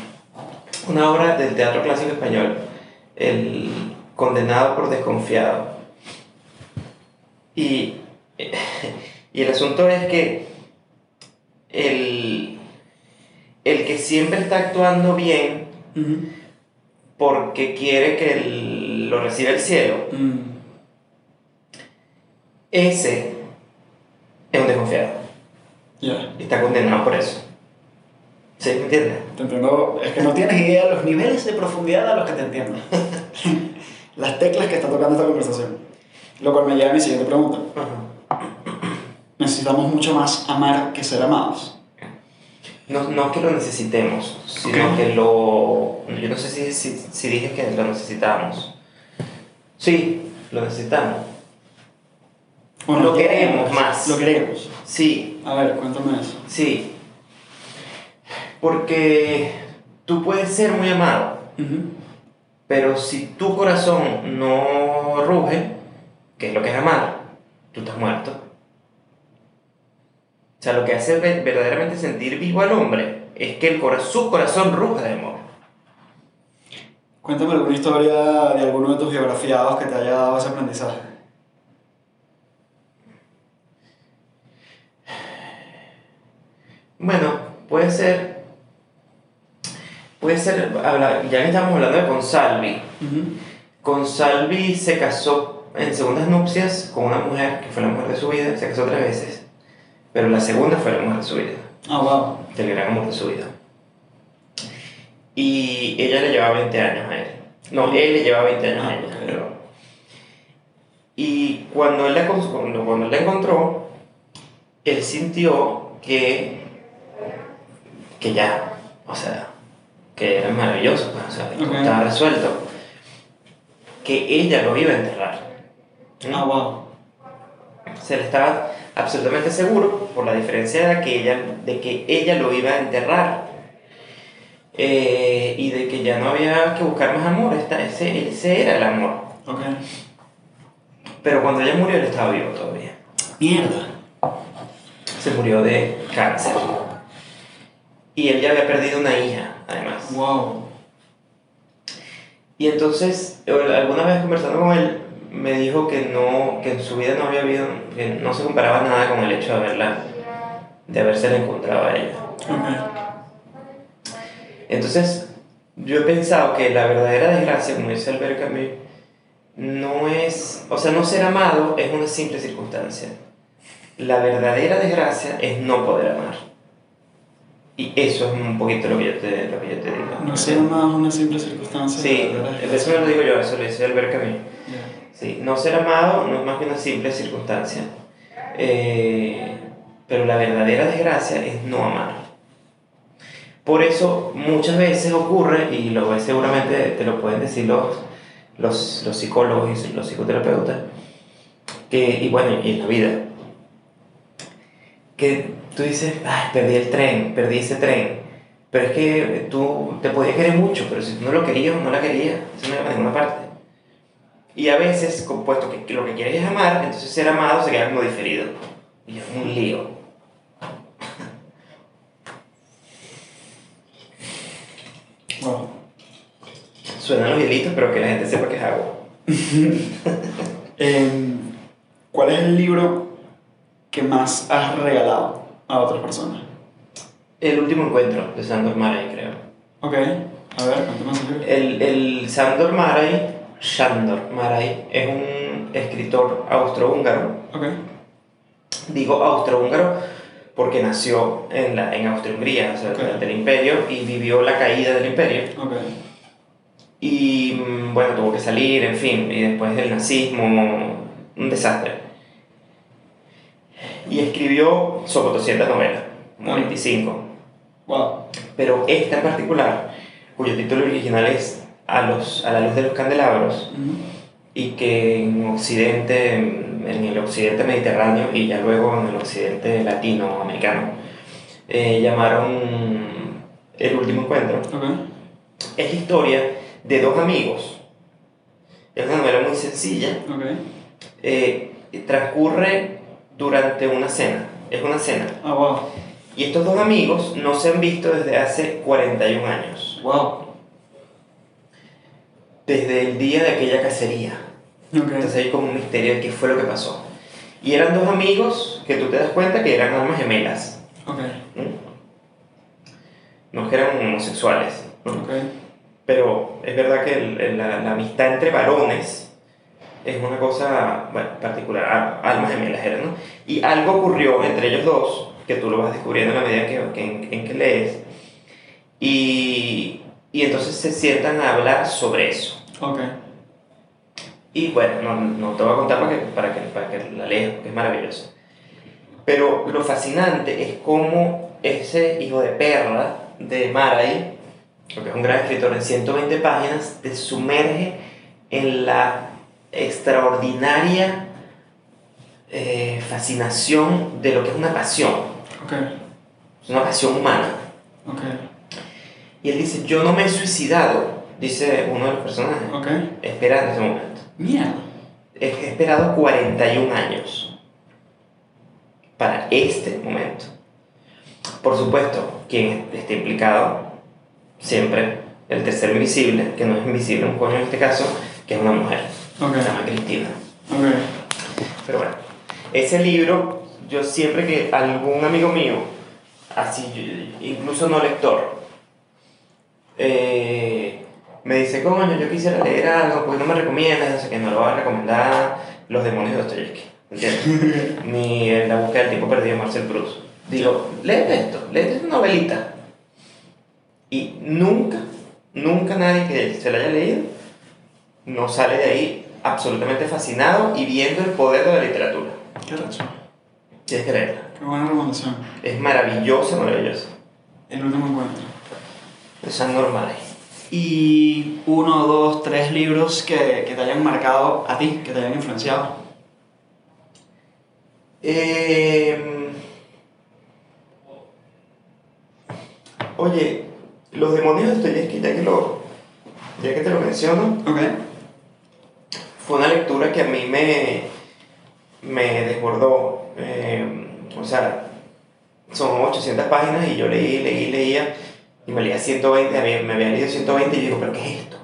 una obra del teatro clásico español, El condenado por desconfiado. Y, y el asunto es que el, el que siempre está actuando bien porque quiere que el- lo reciba el cielo, Mm. ese es un desconfiado. Ya. Y está condenado por eso. ¿Sí? ¿Me entiendes? Te entiendo. Es que no tienes idea de los niveles de profundidad a los que te entiendo. Las teclas que está tocando esta conversación. Lo cual me lleva a mi siguiente pregunta. Necesitamos mucho más amar que ser amados. No, no que lo necesitemos, sino que lo... Yo no sé si, si, si dije que lo necesitamos. Sí, lo necesitamos. Lo queremos más. Lo queremos. Sí, A ver, cuéntame eso. sí. Porque tú puedes ser muy amado, pero si tu corazón no ruge, que es lo que es amar, tú estás muerto. O sea, lo que hace ve- verdaderamente sentir vivo al hombre es que el cora- su corazón ruja de amor. Cuéntame alguna historia de alguno de tus biografiados que te haya dado ese aprendizaje. Bueno, puede ser. Puede ser. Ya que estamos hablando de Consalvi. Consalvi se casó en segundas nupcias con una mujer que fue la mujer de su vida, se casó tres veces. Pero la segunda fue la mujer de su vida, Ah, wow. el gran amor de su vida. Y ella le llevaba 20 años a él. No, él le llevaba 20 años Ah, a ella. ok. perdón. Y cuando él, la, cuando, cuando él la encontró, él sintió que, que ya, o sea, que era maravilloso, pues, o sea, que estaba resuelto. Que ella lo iba a enterrar. Ah, wow. Se le estaba absolutamente seguro, por la diferencia de que ella, de que ella lo iba a enterrar. Eh, y de que ya no había que buscar más amor, esta- ese, ese era el amor. Ok. Pero cuando ella murió, él estaba vivo todavía. Mierda. Se murió de cáncer. Y él ya había perdido una hija, además. Wow. Y entonces, eh, alguna vez conversando con él, me dijo que, no, que en su vida no había habido, que no se comparaba nada con el hecho de haberla, de haberse encontrado a ella. Entonces, yo he pensado que la verdadera desgracia, como dice Albert Camus, no es, o sea, no ser amado es una simple circunstancia. La verdadera desgracia es no poder amar. Y eso es un poquito lo que yo te, lo que yo te digo. No ser más una simple circunstancia. Sí, eso no lo digo yo, eso lo dice Albert Camus. Sí, no ser amado no es más que una simple circunstancia. Eh, pero la verdadera desgracia es no amar. Por eso muchas veces ocurre, y lo ves seguramente te lo pueden decir los, los, los psicólogos y los psicoterapeutas, que, y bueno, y en la vida, que tú dices, "Ay, perdí el tren, perdí ese tren, pero es que tú te podías querer mucho, pero si tú no lo querías no la querías, eso no iba ninguna parte. Y a veces, puesto que, lo que quieres es amar, entonces ser amado se queda como diferido. Y es un lío. Wow. Suenan los hielitos, pero que la gente sepa que es agua. Em, ¿Cuál es el libro que más has regalado a otras personas? El último encuentro de Sandor Maray, creo. Ok. A ver, cuéntame ese libro. El, el Sandor Maray, Sandor Maray, es un escritor austrohúngaro. Ok. Digo austrohúngaro porque nació en, la, en Austria-Hungría, o sea, Ok. durante el imperio, y vivió la caída del imperio. Ok. Y mm, bueno, tuvo que salir, en fin, y después del nazismo, un desastre. Y escribió sobre 200 novelas, como Ah. 25. Wow. Pero esta en particular, cuyo título original es A, los, a la luz de los candelabros, y que en Occidente, en el Occidente mediterráneo y ya luego en el Occidente latinoamericano, eh, llamaron El último encuentro es la historia de dos amigos. Es una novela muy sencilla. Ok. eh, transcurre durante una cena. Es una cena. Ah, wow. Y estos dos amigos no se han visto desde hace 41 años. Wow. Desde el día de aquella cacería. Ok. Entonces hay como un misterio de qué fue lo que pasó. Y eran dos amigos que tú te das cuenta que eran almas gemelas. Ok. ¿no? No que eran homosexuales. ¿no? Ok. Pero es verdad que el- el- la, la amistad entre varones es una cosa bueno, particular, a- almas gemelas eran, ¿no? Y algo ocurrió entre ellos dos, que tú lo vas descubriendo en la medida que, que- en, en que lees, y, y entonces se sientan a hablar sobre eso. Ok. Y bueno, no, no te voy a contar para que, para que, para que la leas, porque es maravilloso. Pero lo fascinante es cómo ese hijo de perra de Maray, porque es un gran escritor en 120 páginas, te sumerge en la extraordinaria eh, fascinación de lo que es una pasión, Ok. es una pasión humana. Ok. Y él dice, yo no me he suicidado, dice uno de los personajes, Ok. esperando ese momento. Mierda. He esperado 41 años para este momento. Por supuesto, quien esté implicado, siempre el tercer invisible, que no es invisible un coño en este caso, que es una mujer, Ok. se llama Cristina. Ok. Pero bueno, ese libro, yo siempre que algún amigo mío, así, incluso no lector, eh, me dice, coño, yo quisiera leer algo, porque no me recomiendas? No sé qué, no lo voy a recomendar Los demonios de Dostoyevsky, ¿entiendes? Ni en La búsqueda del tiempo perdido de Marcel Proust. Digo, léete esto, léete esta novelita. Y nunca, nunca nadie que se la haya leído no sale de ahí absolutamente fascinado y viendo el poder de la literatura. Qué racho. Tienes que leerla. Qué buena recomendación. Es maravillosa, maravillosa. El último encuentro. Esas normales. Y uno, dos, tres libros que, que te hayan marcado a ti, que te hayan influenciado. Eh, oye, los demonios de Dostoyevsky, ya que, lo, ya que te lo menciono, fue una lectura que a mí me, me desbordó. Eh, o sea, son 800 páginas y yo leí, leí, leía y me leía 120, había- me había leído 120 y yo digo, ¿pero qué es esto?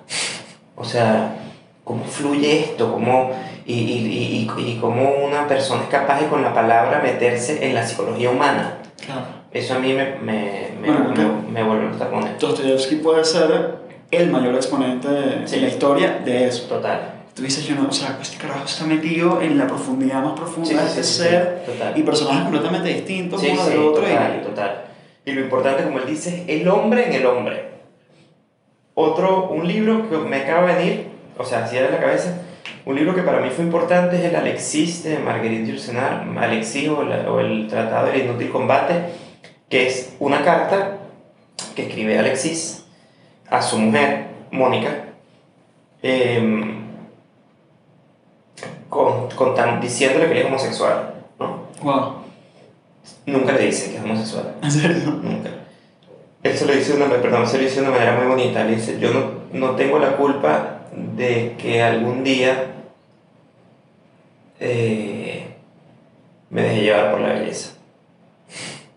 O sea, ¿cómo fluye esto? ¿Cómo, y, y, y, y cómo una persona es capaz de con la palabra meterse en la psicología humana? Claro. Eso a mí me, me, me, Bueno, me, claro. me vuelve los tapones. Dostoyevsky puede ser el mayor exponente Sí. en la historia de eso. Total. Tú dices, yo no, o sea, este carajo está metido en la profundidad más profunda Sí, de sí, este sí, sí, ser total. y personajes completamente distintos Sí, uno sí, del otro. total, y, total. Y lo importante, como él dice, es el hombre en el hombre. Otro, un libro que me acaba de venir, o sea, así de la cabeza, un libro que para mí fue importante es el Alexis de Marguerite Yourcenar, Alexis o, la- o el Tratado del Inútil Combate, que es una carta que escribe Alexis a su mujer, Mónica, em, con, con tan- diciéndole que él es homosexual. ¿no? Wow. Nunca le dice que es homosexual. ¿En serio? Nunca. Él se lo dice de una, perdón, se lo dice de una manera muy bonita. Le dice, yo no, no tengo la culpa de que algún día eh, me deje llevar por la belleza.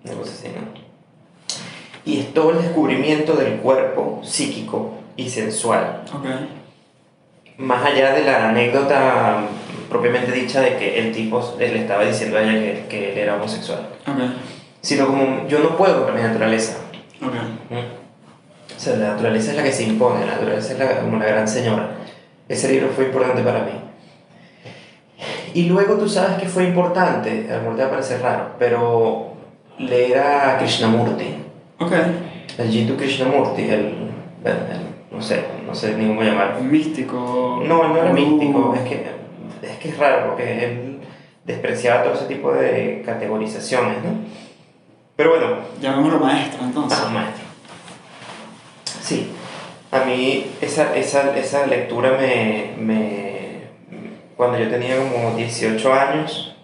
Una cosa así, ¿no? Y es todo el descubrimiento del cuerpo psíquico y sensual. Ok. Más allá de la anécdota propiamente dicha de que el tipo le estaba diciendo a ella que, que él era homosexual. Ok. Sino como yo no puedo con mi naturaleza. Ok. O sea, la naturaleza es la que se impone, la naturaleza es la- como la gran señora. Ese libro fue importante para mí. Y luego tú sabes que fue importante, a lo mejor te va a parecer raro, pero leer a Krishnamurti, Ok. el Jiddu Krishnamurti, el, el- el- no sé, no sé ni cómo llamarlo. Místico. No, no era gurú. místico, es que, es que es raro porque él despreciaba todo ese tipo de categorizaciones, ¿no? Pero bueno, Llamémoslo maestro, entonces. Ah, maestro. Sí, a mí esa, esa, esa lectura me, me... Cuando yo tenía como 18 años,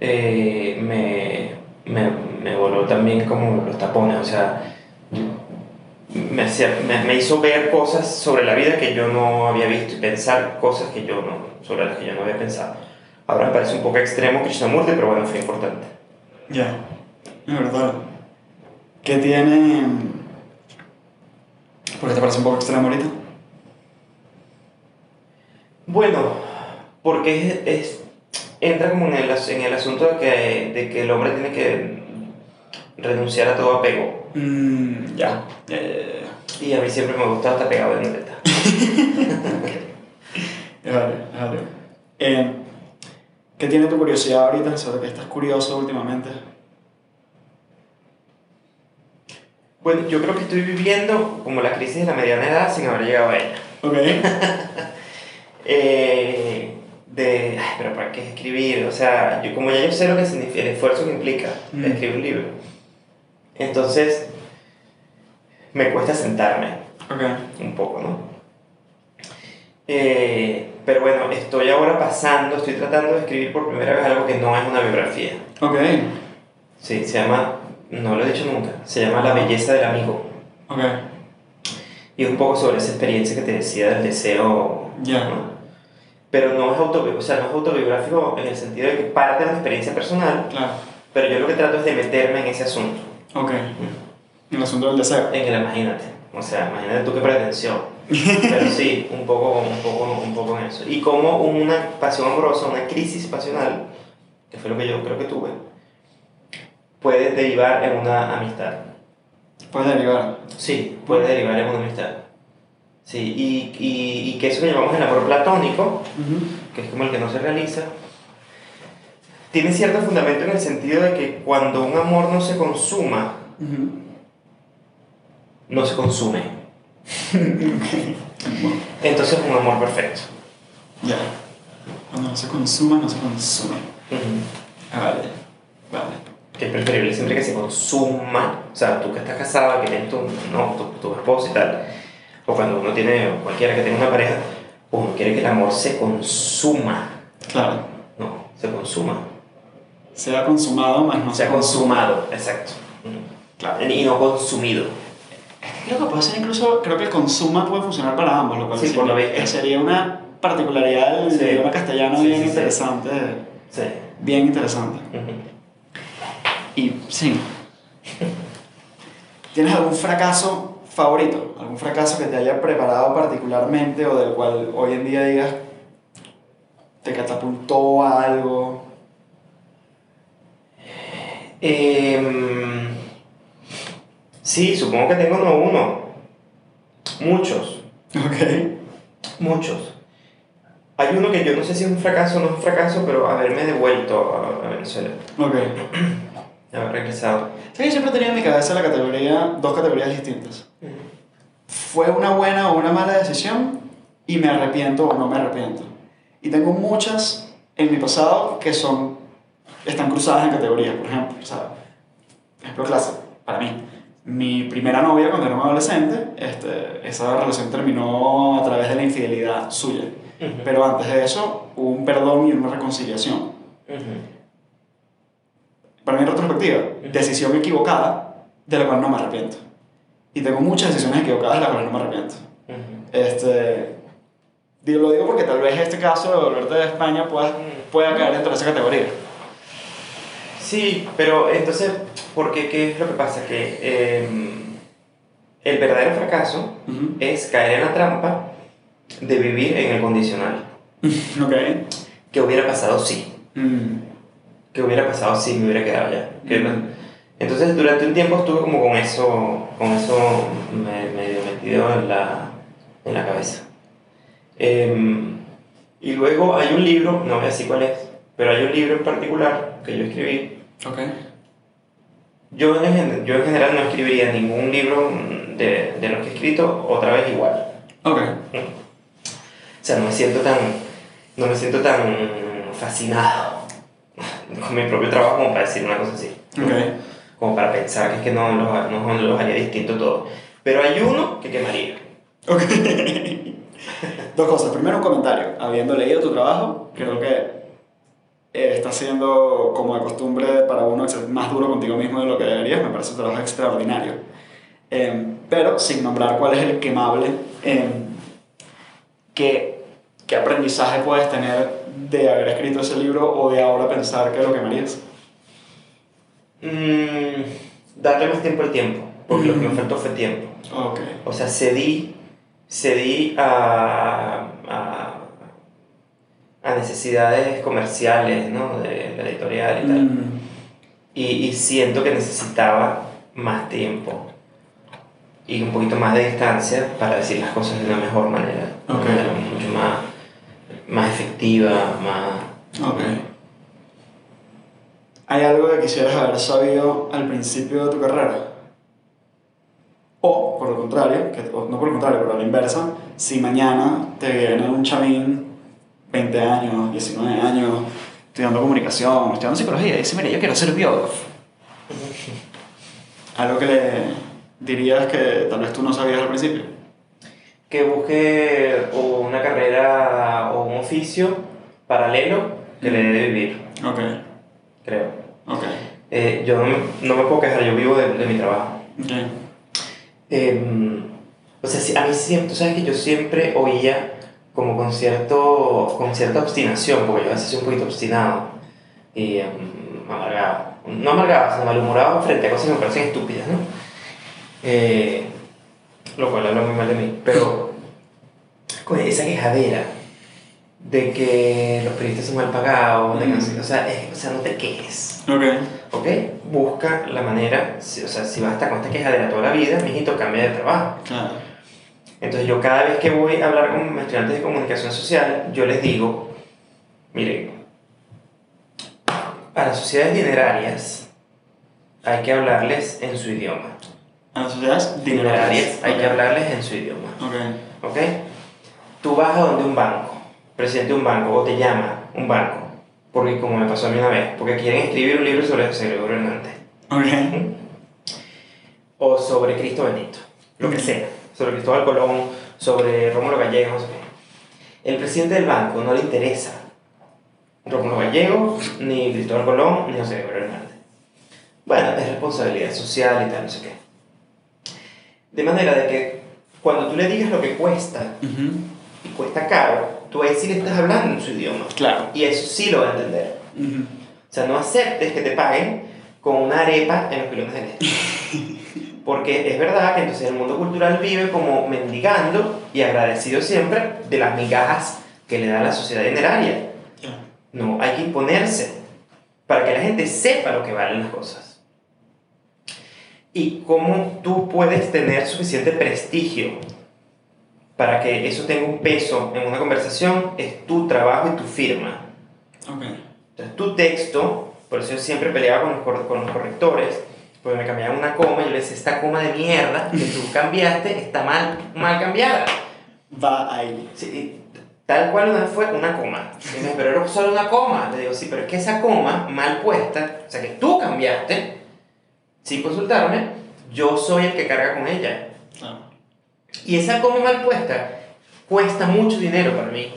eh, me, me, me voló también como los tapones, o sea, me, hacía- me, me hizo ver cosas sobre la vida que yo no había visto y pensar cosas que yo no, sobre las que yo no había pensado. Ahora me parece un poco extremo Krishnamurti, pero bueno, fue importante. Ya. Es verdad. ¿Qué tiene. ¿Por qué te parece un poco extremo ahorita? Bueno, porque es, es- entra como en el, en el asunto de que, de que el hombre tiene que renunciar a todo apego. Mmm, ya. Y a mí siempre me gusta estar pegado de neta. Vale, vale. Eh, ¿Qué tiene tu curiosidad ahorita? ¿Sobre qué estás curioso últimamente? Bueno, yo creo que estoy viviendo como la crisis de la mediana edad sin haber llegado a ella. Ok. Eh, de, ay, pero ¿para qué escribir? O sea, yo, como ya yo sé lo que significa, el esfuerzo que implica Mm. escribir un libro, entonces me cuesta sentarme Ok. un poco, ¿no? Eh, pero bueno, estoy ahora pasando, estoy tratando de escribir por primera vez algo que no es una biografía. Ok. Sí, se llama, no lo he dicho nunca, se llama La belleza del amigo. Ok. Y es un poco sobre esa experiencia que te decía del deseo. Ya. ¿no? Pero no es, autobi o sea, no es autobiográfico en el sentido de que parte de una experiencia personal, Claro. pero yo lo que trato es de meterme en ese asunto. Ok. En el asunto del deseo. En el imagínate. O sea, imagínate tú qué pretensión. Pero sí, un poco, un poco, un poco en eso. Y como una pasión amorosa, una crisis pasional, que fue lo que yo creo que tuve, puede derivar en una amistad. Puede derivar. Sí, puede derivar en una amistad. Sí, y, y, y que eso que llamamos el amor platónico, que es como el que no se realiza, tiene cierto fundamento en el sentido de que cuando un amor no se consuma, no se consume. Entonces es un amor perfecto. Ya. Cuando no se consuma, no se consume. Ah, Vale. Vale. Que es preferible siempre que se consuma, o sea, tú que estás casado, que tienes tu, no, tu, tu esposo y tal, o cuando uno tiene, o cualquiera que tenga una pareja, uno quiere que el amor se consuma, Claro. no, se consuma. Se ha consumado, más no Se ha consumado, exacto. Claro. Y no consumido. Creo que puede ser incluso, creo que el consuma puede funcionar para ambos, lo cual Sí, por lo sería, una particularidad del Sí. idioma castellano Sí, bien interesante. Bien interesante. Y sí. ¿Tienes algún fracaso favorito? ¿Algún fracaso que te haya preparado particularmente o del cual hoy en día digas te catapultó a algo? Em, sí, supongo que tengo no uno. Muchos. Ok. Muchos. Hay uno que yo no sé si es un fracaso o no es un fracaso, pero haberme devuelto a, Venezuela. Ok. Haber regresado. Sí, siempre tenía en mi cabeza la categoría, dos categorías distintas. ¿Fue una buena o una mala decisión? Y me arrepiento o no me arrepiento. Y tengo muchas en mi pasado que son, están cruzadas en categorías, por ejemplo. O sea, ejemplo clásico, para mí. Mi primera novia cuando era un adolescente, este, esa relación terminó a través de la infidelidad suya. Ujú. Pero antes de eso hubo un perdón y una reconciliación. Ujú. Para mí en retrospectiva, decisión equivocada de la cual no me arrepiento. Y tengo muchas decisiones equivocadas de las cuales no me arrepiento. Este, lo digo porque tal vez este caso de volverte de España pueda, pueda caer dentro de esa categoría. Sí, pero entonces, ¿por qué? ¿Qué es lo que pasa? Que em, el verdadero fracaso Ujú. es caer en la trampa de vivir en el condicional. Ok. ¿Qué hubiera pasado si? Mm. ¿Qué hubiera pasado si me hubiera quedado allá? ¿Qué- Mm. Entonces, durante un tiempo estuve como con eso, con eso me- medio metido en la, en la cabeza. Em, y luego hay un libro, no voy a decir cuál es, pero hay un libro en particular que yo escribí. Ok. Yo en, yo en general no escribiría ningún libro de, de los que he escrito otra vez igual. Ok. O sea, no me siento tan, no me siento tan fascinado con mi propio trabajo como para decir una cosa así. Ok. Como para pensar que es que no los, no los haría distinto todo. Pero hay uno que quemaría. Ok. Dos cosas. Primero, un comentario. Habiendo leído tu trabajo, creo que eh, está siendo, como de costumbre, para uno ser más duro contigo mismo de lo que deberías. Me parece un trabajo extraordinario. Em, pero sin nombrar cuál es el quemable, em, ¿qué, ¿qué aprendizaje puedes tener de haber escrito ese libro o de ahora pensar que lo quemarías? Mm, darle más tiempo al tiempo, porque lo que me faltó fue tiempo. Ok. O sea, cedí, cedí a, a, a necesidades comerciales, ¿no? De la editorial y tal. Mm, Y, y siento que necesitaba más tiempo y un poquito más de distancia para decir las cosas de una mejor manera, de una manera mucho más más efectiva, más... Ok. ¿Hay algo que quisieras haber sabido al principio de tu carrera? O, por el contrario, que, no por el contrario, pero a la inversa, si mañana te viene un chamín, 20 años, 19 años, estudiando comunicación, estudiando psicología, y dice, mira, yo quiero ser biógrafo. Algo que le dirías que tal vez tú no sabías al principio. Que busque o una carrera o un oficio paralelo que le dé de vivir, Ok, creo. ok, Eh, yo no me, no me puedo quejar, yo vivo de, de mi trabajo. ok. Em, o sea, a mí siempre, tú sabes que yo siempre oía como con, cierto, con cierta obstinación, porque yo a veces soy un poquito obstinado y em, amargado. No amargado, sino malhumorado frente a cosas que me parecen estúpidas, ¿no? Eh, lo cual habla muy mal de mí, pero con esa quejadera de que los periodistas son mal pagados, de que o, sea, es- o sea, no te quejes. Ok, ¿Ok? Busca la manera, o sea, si vas a estar con esta quejadera toda la vida, mijito, cambia de trabajo. claro. Entonces yo cada vez que voy a hablar con estudiantes de comunicación social, yo les digo, miren, a las sociedades dinerarias hay que hablarles en su idioma. A las sociedades Dinerarias hay que Ok. hablarles en su idioma. Ok, ¿Ok? Tú vas a donde un banco, presidente de un banco, o te llama un banco, porque como me pasó a mí una vez, porque quieren escribir un libro sobre José Gregorio Hernández. ok. o sobre Cristo Benito, lo que sea, sobre Cristóbal Colón, sobre Rómulo Gallego, no sé qué. El presidente del banco no le interesa Rómulo Gallego, ni Cristóbal Colón, ni José Gregorio Hernández. Bueno, es responsabilidad social y tal, no sé qué. De manera de que cuando tú le digas lo que cuesta, Ujú. y cuesta caro, tú ahí sí le estás hablando en su idioma. Claro. Y eso sí lo va a entender. Ujú. O sea, no aceptes que te paguen con una arepa en los pilones del este. Porque es verdad que entonces el mundo cultural vive como mendigando y agradecido siempre de las migajas que le da la sociedad dineraria. No, hay que imponerse para que la gente sepa lo que valen las cosas. Y cómo tú puedes tener suficiente prestigio para que eso tenga un peso en una conversación es tu trabajo y tu firma. Ok. Entonces, tu texto, por eso yo siempre peleaba con los, con los correctores, porque me cambiaban una coma y yo les decía, esta coma de mierda que tú cambiaste está mal, mal cambiada. Va ahí. Sí, tal cual una fue una coma. Y me pero era solo una coma. Le digo, sí, pero es que esa coma mal puesta, o sea, que tú cambiaste, sin consultarme, yo soy el que carga con ella. Claro. Y esa coma mal puesta cuesta mucho dinero para mí.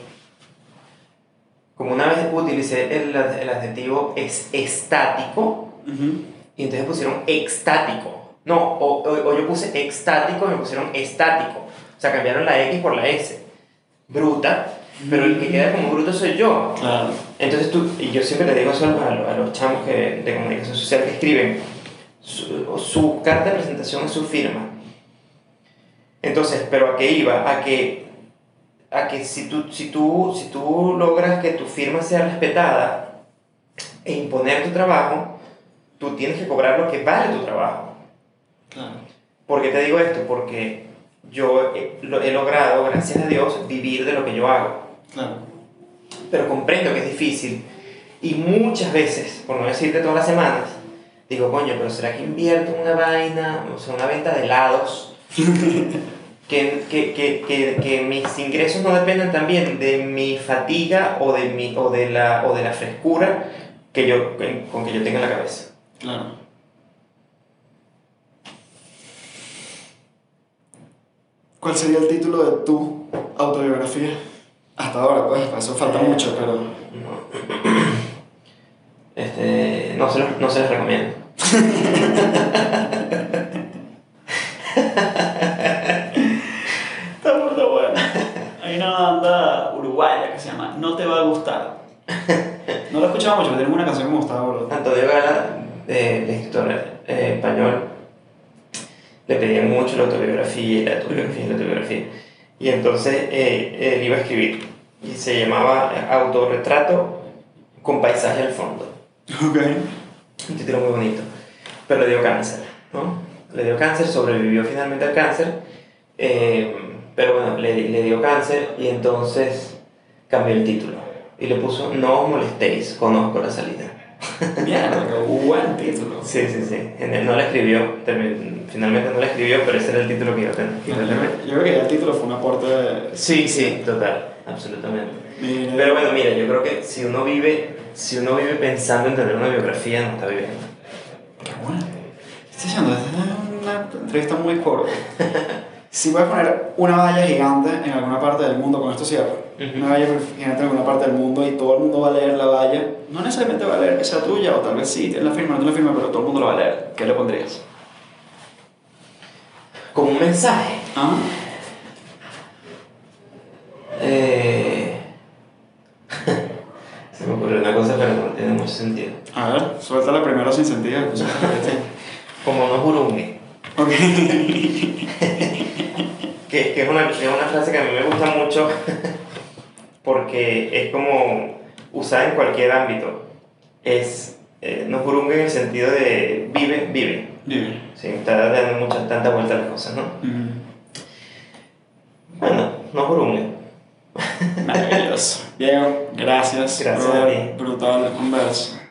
Como una vez utilicé el, el adjetivo es estático, Ujú. Y entonces pusieron extático. No, o, o- o yo puse extático y me pusieron estático. O sea, cambiaron la X por la S. Bruta, pero el que queda como bruto soy yo. Claro. Entonces tú, y yo siempre le digo eso a los, a los- a los chamos que, de comunicación social que escriben, su, su carta de presentación es su firma. Entonces, pero a qué iba? A que, a que si, tú, si, tú, si tú logras que tu firma sea respetada e imponer tu trabajo, tú tienes que cobrar lo que vale tu trabajo. Claro. ¿Por qué te digo esto? Porque yo he, lo- he logrado, gracias a Dios, vivir de lo que yo hago Claro. pero comprendo que es difícil. Y muchas veces, por no decirte todas las semanas, digo, coño, pero ¿será que invierto en una vaina, o sea, una venta de helados? que, que, que, que, que mis ingresos no dependan también de mi fatiga o de, mi, o de, la, o de la frescura que yo, con que yo tenga en la cabeza. Claro. ¿Cuál sería el título de tu autobiografía? Hasta ahora, pues, para eso falta mucho, pero. No. Este, no, se los, no se les recomiendo. Está muy buena. Hay una banda uruguaya que se llama No te va a gustar. No la he escuchado mucho, pero tenemos una canción que me gustaba, boludo. Antonio Gala, eh, el escritor eh, español, le pedían mucho la autobiografía, la autobiografía, la autobiografía. Y entonces eh, él iba a escribir y se llamaba Autorretrato con paisaje al fondo. Ok. Un título muy bonito. Pero le dio cáncer, ¿no? Le dio cáncer, sobrevivió finalmente al cáncer, eh, pero bueno, le, le dio cáncer y entonces cambió el título y le puso No os molestéis, conozco la salida. Mierda, buen título. Sí, sí, sí. En él No la escribió, finalmente no la escribió, pero ese era el título que iba a tener. Yo creo que ya el título fue un aporte. Sí, sí, total, absolutamente. Mira, Pero bueno, mira, yo creo que si uno vive, si uno vive pensando en tener una biografía, no está viviendo. Qué bueno. Estoy diciendo, esta es una entrevista muy corta. Si voy a poner una valla gigante en alguna parte del mundo, con esto cierro, Una valla gigante en alguna parte del mundo y todo el mundo va a leer la valla, no necesariamente va a leer que sea tuya, o tal vez sí, tienes la firma, no tienes la firma, pero todo el mundo lo va a leer. ¿Qué le pondrías? Como un mensaje. Ah, Eh... Se me ocurrió una cosa, pero no tiene mucho sentido. a ver, suelta la primera sin sentido. pues. Como no jurungue. ok. Que, que es, una, es una frase que a mí me gusta mucho porque es como usada en cualquier ámbito. Es eh, no jurungue en el sentido de vive, vive. Bien. Sí, está dando mucha, tanta vuelta a las cosas, ¿no? Mm, Bueno, no jurungue. Maravilloso. Diego, gracias. Gracias a brother. ti. Brutal conversa.